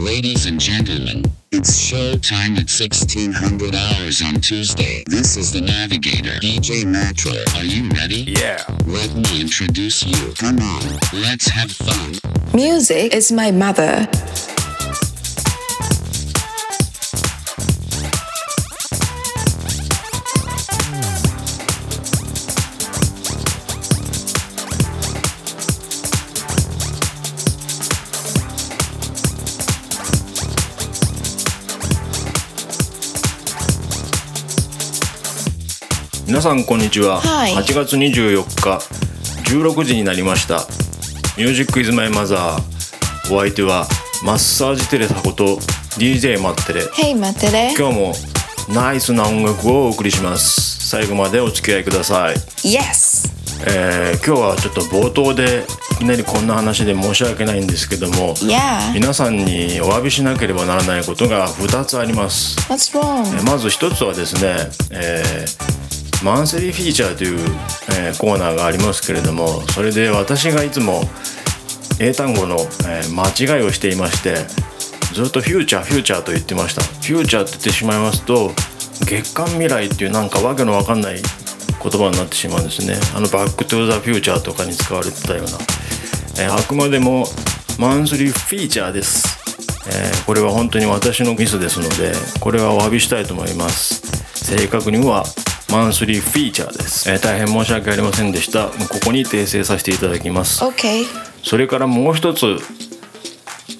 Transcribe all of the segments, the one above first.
Ladies and gentlemen, it's showtime at 1600 hours on Tuesday. This is the Navigator, DJ Metro. Are you ready? Yeah. Let me introduce you. Come on, let's have fun. Music is my mother. 皆さんこんにちは、はい8月24日16時になりました「ミュージックイズマイマザーお相手はマッサージテレサこと DJ マッテレ Hey, 待ってね。今日もナイスな音楽をお送りします最後までお付き合いください、Yes. えー今日はちょっと冒頭でいきなりこんな話で申し訳ないんですけども Yeah. 皆さんにお詫びしなければならないことが2つあります?えまず一つはですね、えーマンスリーフィーチャーという、えーコーナーがありますけれどもそれで私がいつも英単語の、えー間違いをしていましてずっとフューチャーフューチャーと言ってました。フューチャーって言ってしまいますと月間未来っていうなんかわけのわかんない言葉になってしまうんですね。あのバックトゥザフューチャーとかに使われてたような、えーあくまでもマンスリーフィーチャーです。えーこれは本当に私のミスですのでこれはお詫びしたいと思います。正確にはマンスリーフィーチャーです、えー大変申し訳ありませんでしたここに訂正させていただきます Okay. それからもう一つ、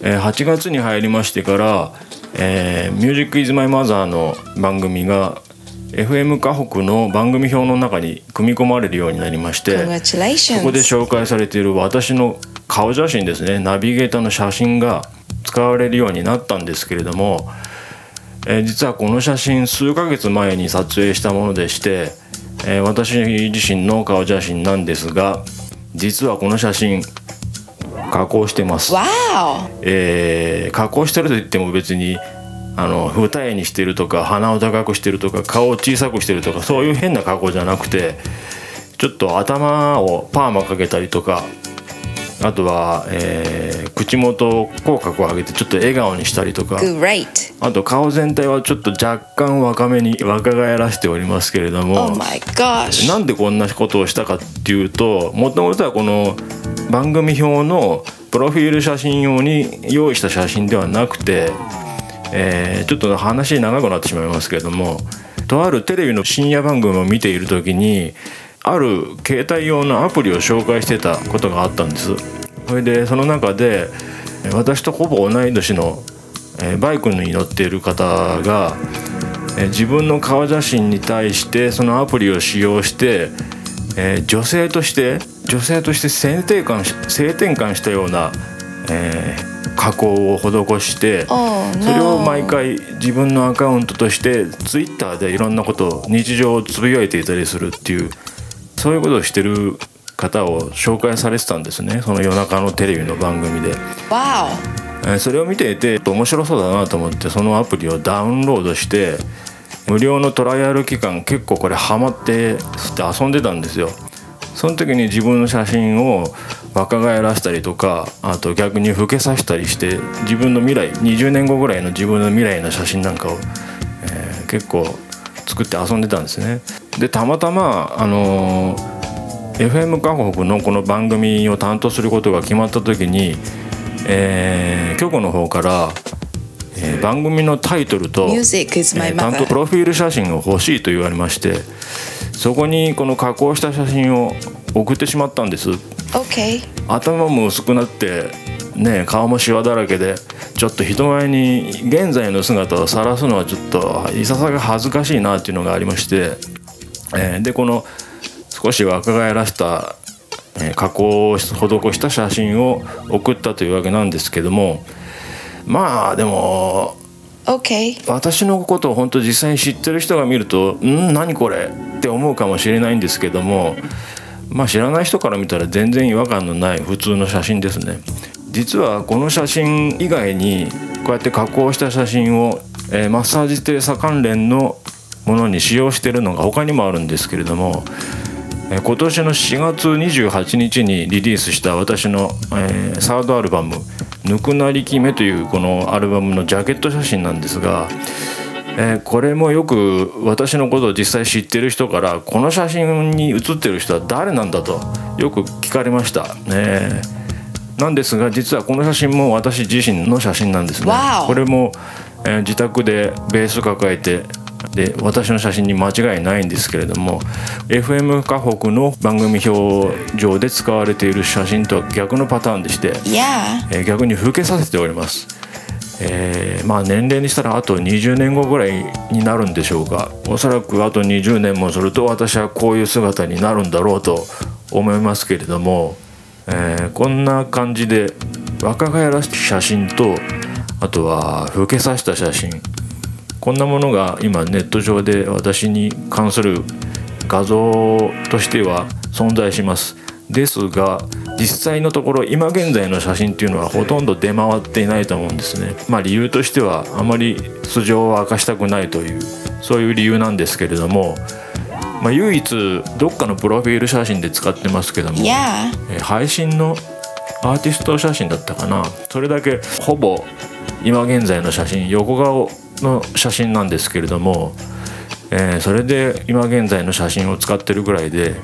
えー8月に入りましてから「えー、ミュージックイズマイマザーの番組が FM 河北の番組表の中に組み込まれるようになりまして.そこで紹介されている私の顔写真ですねナビゲーターの写真が使われるようになったんですけれども、えー実はこの写真数ヶ月前に撮影したものでして、えー私自身の顔写真なんですが実はこの写真加工してます.えー加工してると言っても別にあの二重にしてるとか鼻を高くしてるとか顔を小さくしてるとかそういう変な加工じゃなくてちょっと頭をパーマかけたりとかあとは、えー口元を口角を上げてちょっと笑顔にしたりとか Great. あと顔全体はちょっと若干若めに若返らしておりますけれども、Oh my gosh. なんでこんなことをしたかっていうともともとはこの番組表のプロフィール写真用に用意した写真ではなくて、えーちょっと話長くなってしまいますけれどもとあるテレビの深夜番組を見ている時にある携帯用のアプリを紹介してたことがあったんです。それでその中で私とほぼ同い年のえーバイクに乗っている方がえー自分の顔写真に対してそのアプリを使用して、えー女性として女性として性転換し性転換したような、えー加工を施して、Oh それを.毎回自分のアカウントとしてツイッターでいろんなことを日常をつぶやいていたりするっていうそういうことをしてる方を紹介されてたんですね。その夜中のテレビの番組で。それを見ていて面白そうだなと思ってそのアプリをダウンロードして無料のトライアル期間結構これハマって遊んでたんですよ。その時に自分の写真を若返らせたりとかあと逆に老けさせたりして自分の未来20年後ぐらいの自分の未来の写真なんかを、えー結構作って遊んでたんですねでたまたまあのー FM 韓国のこの番組を担当することが決まった時に、えー局の方から、えー番組のタイトルと、えー担当.プロフィール写真が欲しいと言われましてそこにこの加工した写真を送ってしまったんです.頭も薄くなってね顔もシワだらけでちょっと人前に現在の姿を晒すのはちょっといささが恥ずかしいなっていうのがありまして、えーでこの少し若返らせた、えー加工を施した写真を送ったというわけなんですけどもまあでも Okay. 私のことを本当実際に知ってる人が見ると「ん何これ?」って思うかもしれないんですけどもまあ知らない人から見たら全然違和感のない普通の写真ですね。実はこの写真以外にこうやって加工した写真を、えーマッサージテレサ関連のものに使用しているのが他にもあるんですけれども、えー今年の4月28日にリリースした私の、えーサードアルバム「ぬくなりきめ」というこのアルバムのジャケット写真なんですが、えーこれもよく私のことを実際知ってる人からこの写真に写ってる人は誰なんだとよく聞かれました。ねなんですが実はこの写真も私自身の写真なんですね。これも、えー自宅でベース抱えてで私の写真に間違いないんですけれども FM 河北の番組表上で使われている写真とは逆のパターンでして.えー逆に老けさせております。えーまあ年齢にしたらあと20年後ぐらいになるんでしょうかおそらくあと20年もすると私はこういう姿になるんだろうと思いますけれども、えーこんな感じで若返らした写真とあとは老けさせた写真。こんなものが今ネット上で私に関する画像としては存在します。ですが実際のところ今現在の写真っていうのはほとんど出回っていないと思うんですね。まあ理由としてはあまり素性を明かしたくないというそういう理由なんですけれども、まあ、唯一どっかのプロフィール写真で使ってますけども.えー配信のアーティスト写真だったかなそれだけほぼ今現在の写真横顔の写真なんですけれども、えーそれで今現在の写真を使ってるぐらいで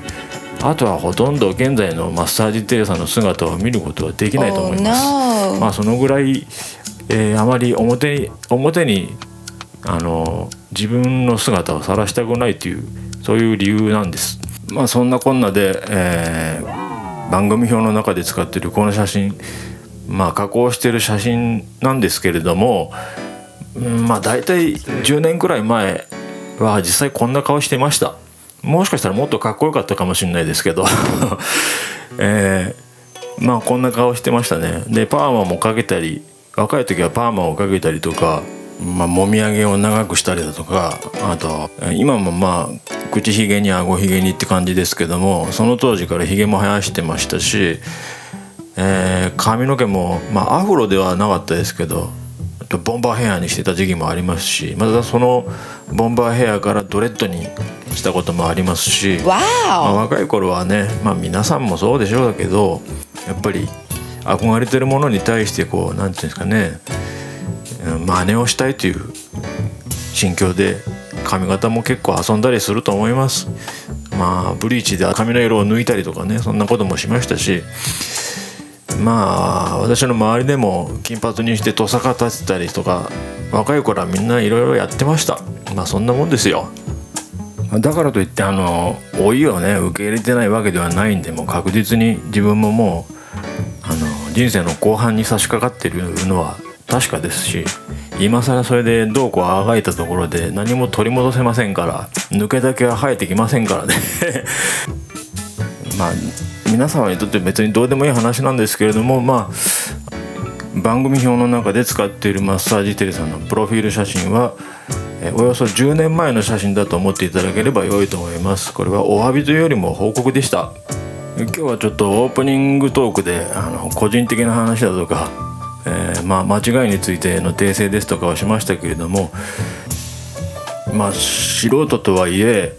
あとはほとんど現在のマッサージテレサの姿を見ることはできないと思います。Oh no. まあそのぐらい、えーあまり表に表にあの自分の姿を晒したくないというそういう理由なんです。まあそんなこんなで、えー番組表の中で使ってるこの写真まあ加工してる写真なんですけれども、うんまあ大体10年くらい前は実際こんな顔してました。もしかしたらもっとかっこよかったかもしれないですけど、えーまあこんな顔してましたねでパーマもかけたり若い時はパーマをかけたりとか、まあ、もみあげを長くしたりだとかあとえー今もまあ口ひげにあごひげにって感じですけどもその当時からひげも生やしてましたし、えー髪の毛もまあアフロではなかったですけどボンバーヘアにしてた時期もありますしまたそのボンバーヘアからドレッドにしたこともありますし、まあ.若い頃はね、まあ、皆さんもそうでしょうけどやっぱり憧れてるものに対してこうなんていうんですかねうん真似をしたいという心境で髪型も結構遊んだりすると思います。まあブリーチで髪の色を抜いたりとかねそんなこともしましたしまあ私の周りでも金髪にしてトサカ立てたりとか若い頃はみんないろいろやってました。まあそんなもんですよ。だからといってあの老いをね受け入れてないわけではないんでもう確実に自分ももうあの人生の後半に差し掛かってるのは確かですし今更それでどうこうあがいたところで何も取り戻せませんから抜けだけは生えてきませんからね。まあ皆様にとって別にどうでもいい話なんですけれどもまあ番組表の中で使っているマッサージテレさんのプロフィール写真はおよそ10年前の写真だと思っていただければ良いと思います。これはお詫びというよりも報告でした。今日はちょっとオープニングトークであの個人的な話だとか、えーまあ、間違いについての訂正ですとかをしましたけれどもまあ素人とはいえ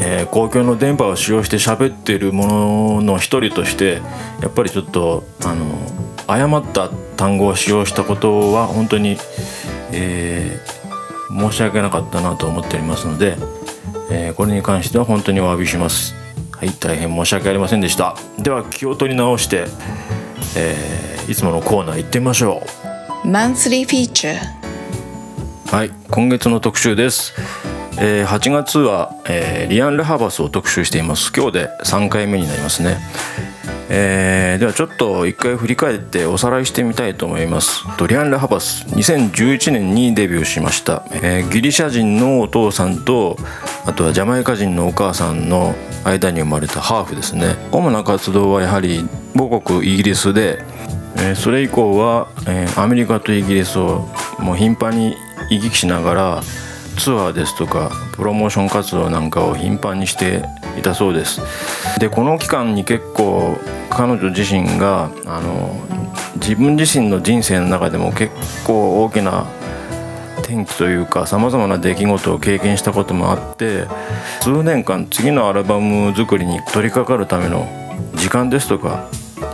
えー公共の電波を使用して喋っているものの一人としてやっぱりちょっとあの誤った単語を使用したことは本当に、えー申し訳なかったなと思っておりますので、えーこれに関しては本当にお詫びします。はい大変申し訳ありませんでした。では気を取り直して、えーいつものコーナー行ってみましょう。Monthly feature. はい今月の特集です、えー8月は、えーリアン・レハバスを特集しています。今日で3回目になりますね、えーではちょっと一回振り返っておさらいしてみたいと思います。とリアン・レハバス2011年にデビューしました、えーギリシャ人のお父さんとあとはジャマイカ人のお母さんの間に生まれたハーフですね。主な活動はやはり母国イギリスでえーそれ以降は、えーアメリカとイギリスをもう頻繁に行き来しながらツアーですとかプロモーション活動なんかを頻繁にしていたそうです。でこの期間に結構彼女自身があの自分自身の人生の中でも結構大きな転機というかさまざまな出来事を経験したこともあって数年間次のアルバム作りに取り掛かるための時間ですとか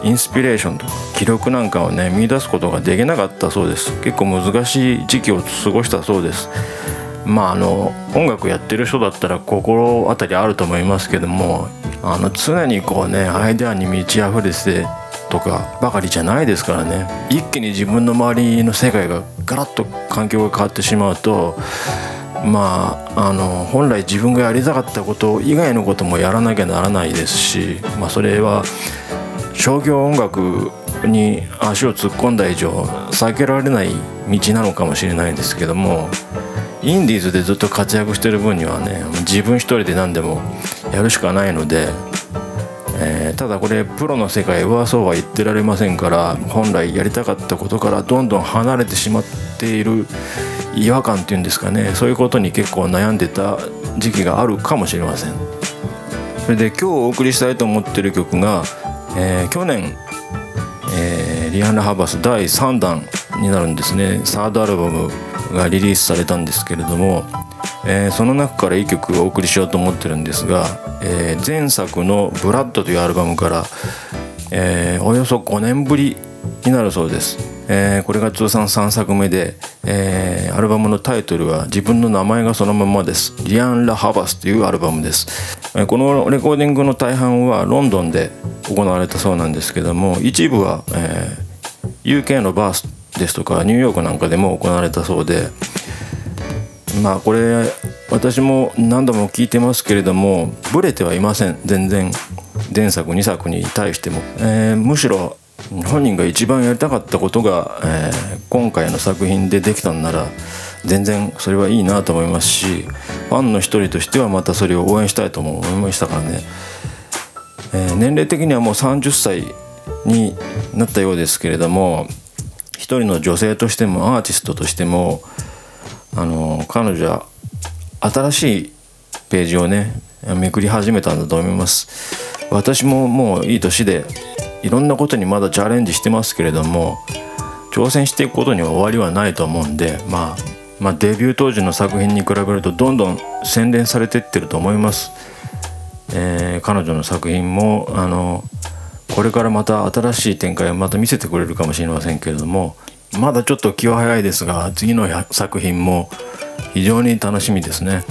インスピレーションとか記録なんかをね見出すことができなかったそうです。結構難しい時期を過ごしたそうです。まああの音楽やってる人だったら心当たりあると思いますけどもあの常にこうねアイデアに満ち溢れてとかばかりじゃないですからね。一気に自分の周りの世界がガラッと環境が変わってしまうとまああの本来自分がやりたかったこと以外のこともやらなきゃならないですし、まあ、それは商業音楽に足を突っ込んだ以上避けられない道なのかもしれないですけどもインディーズでずっと活躍してる分にはね自分一人で何でもやるしかないので、えーただこれプロの世界はそうは言ってられませんから本来やりたかったことからどんどん離れてしまっている違和感っていうんですかねそういうことに結構悩んでた時期があるかもしれません。それで今日お送りしたいと思ってる曲が、えー去年、えーリアン・ラ・ハバス第3弾になるんですね。サードアルバムがリリースされたんですけれども、えーその中から1曲をお送りしようと思ってるんですが、えー前作の「ブラッド」というアルバムから、えーおよそ5年ぶりになるそうです、えこれが通算3作目で、えアルバムのタイトルは自分の名前がそのままです。リアン・ラ・ハバスというアルバムです、このレコーディングの大半はロンドンで行われたそうなんですけども一部は、えー UK のバースですとかニューヨークなんかでも行われたそうでまあこれ私も何度も聞いてますけれどもブレてはいません。全然前作2作に対しても、えーむしろ本人が一番やりたかったことが、えー今回の作品でできたんなら全然それはいいなと思いますしファンの一人としてはまたそれを応援したいとも思いましたからね、えー年齢的にはもう30歳になったようですけれども一人の女性としてもアーティストとしてもあの彼女は新しいページをねめくり始めたんだと思います。私ももういい年でいろんなことにまだチャレンジしてますけれども挑戦していくことには終わりはないと思うんで、まあ、まあデビュー当時の作品に比べるとどんどん洗練されてってると思います、えー彼女の作品もあのこれからまた新しい展開をまた見せてくれるかもしれませんけれどもまだちょっと気は早いですが次の作品も非常に楽しみですね。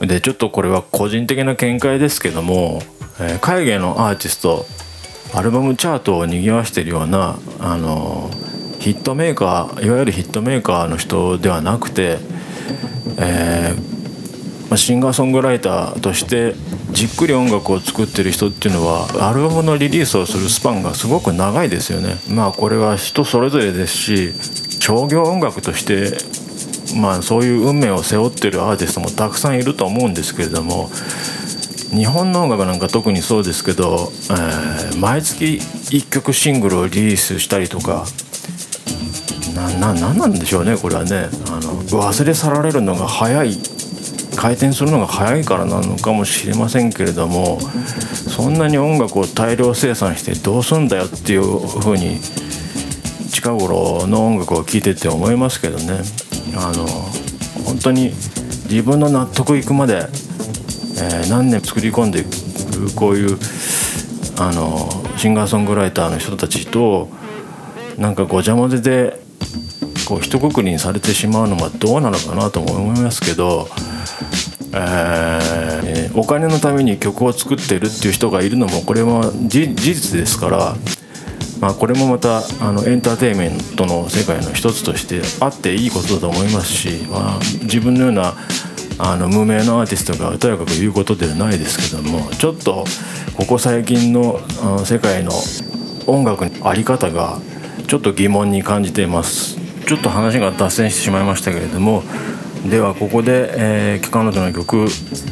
でちょっとこれは個人的な見解ですけども、えー海外のアーティストアルバムチャートを賑わしているようなあのヒットメーカーいわゆるヒットメーカーの人ではなくて、えーシンガーソングライターとしてじっくり音楽を作ってる人っていうのはアルバムのリリースをするスパンがすごく長いですよね。まあこれは人それぞれですし商業音楽としてまあそういう運命を背負ってるアーティストもたくさんいると思うんですけれども日本の音楽なんか特にそうですけど、えー毎月1曲シングルをリリースしたりとかななんなんでしょうねこれはね。あの忘れ去られるのが早い。回転するのが早いからなのかもしれませんけれどもそんなに音楽を大量生産してどうすんだよっていうふうに近頃の音楽を聴いてて思いますけどね。あの本当に自分の納得いくまで、えー何年作り込んでいくこういうあのシンガーソングライターの人たちとなんかごちゃ混ぜでこう一括りにされてしまうのはどうなのかなとも思いますけど、えーお金のために曲を作ってるっていう人がいるのもこれは事実ですから。まあ、これもまたあのエンターテインメントの世界の一つとしてあっていいことだと思いますし、まあ、自分のようなあの無名のアーティストがとやかく言うことではないですけどもちょっとここ最近のあの世界の音楽の在り方がちょっと疑問に感じていますちょっと話が脱線してしまいましたけれどもではここで、えー彼女の曲、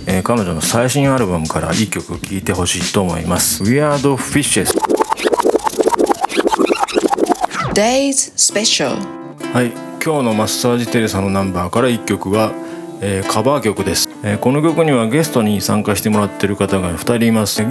えー彼女の最新アルバムから1曲聴いてほしいと思います「Weird Fishes」Days Special. はい。今日のマッサージテレサのナンバーから1曲は、えーカバー曲です、えーこの曲にはゲストに参加してもらってる方が2人います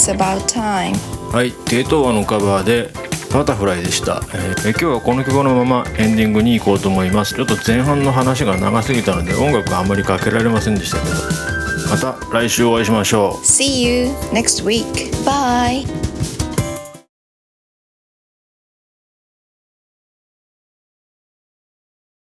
It's about time. はいテイトーワのカバーでバタフライでした、えーえ今日はこの曲のままエンディングに行こうと思いますちょっと前半の話が長すぎたので音楽はあんまりかけられませんでしたけどまた来週お会いしましょう See you next week. Bye.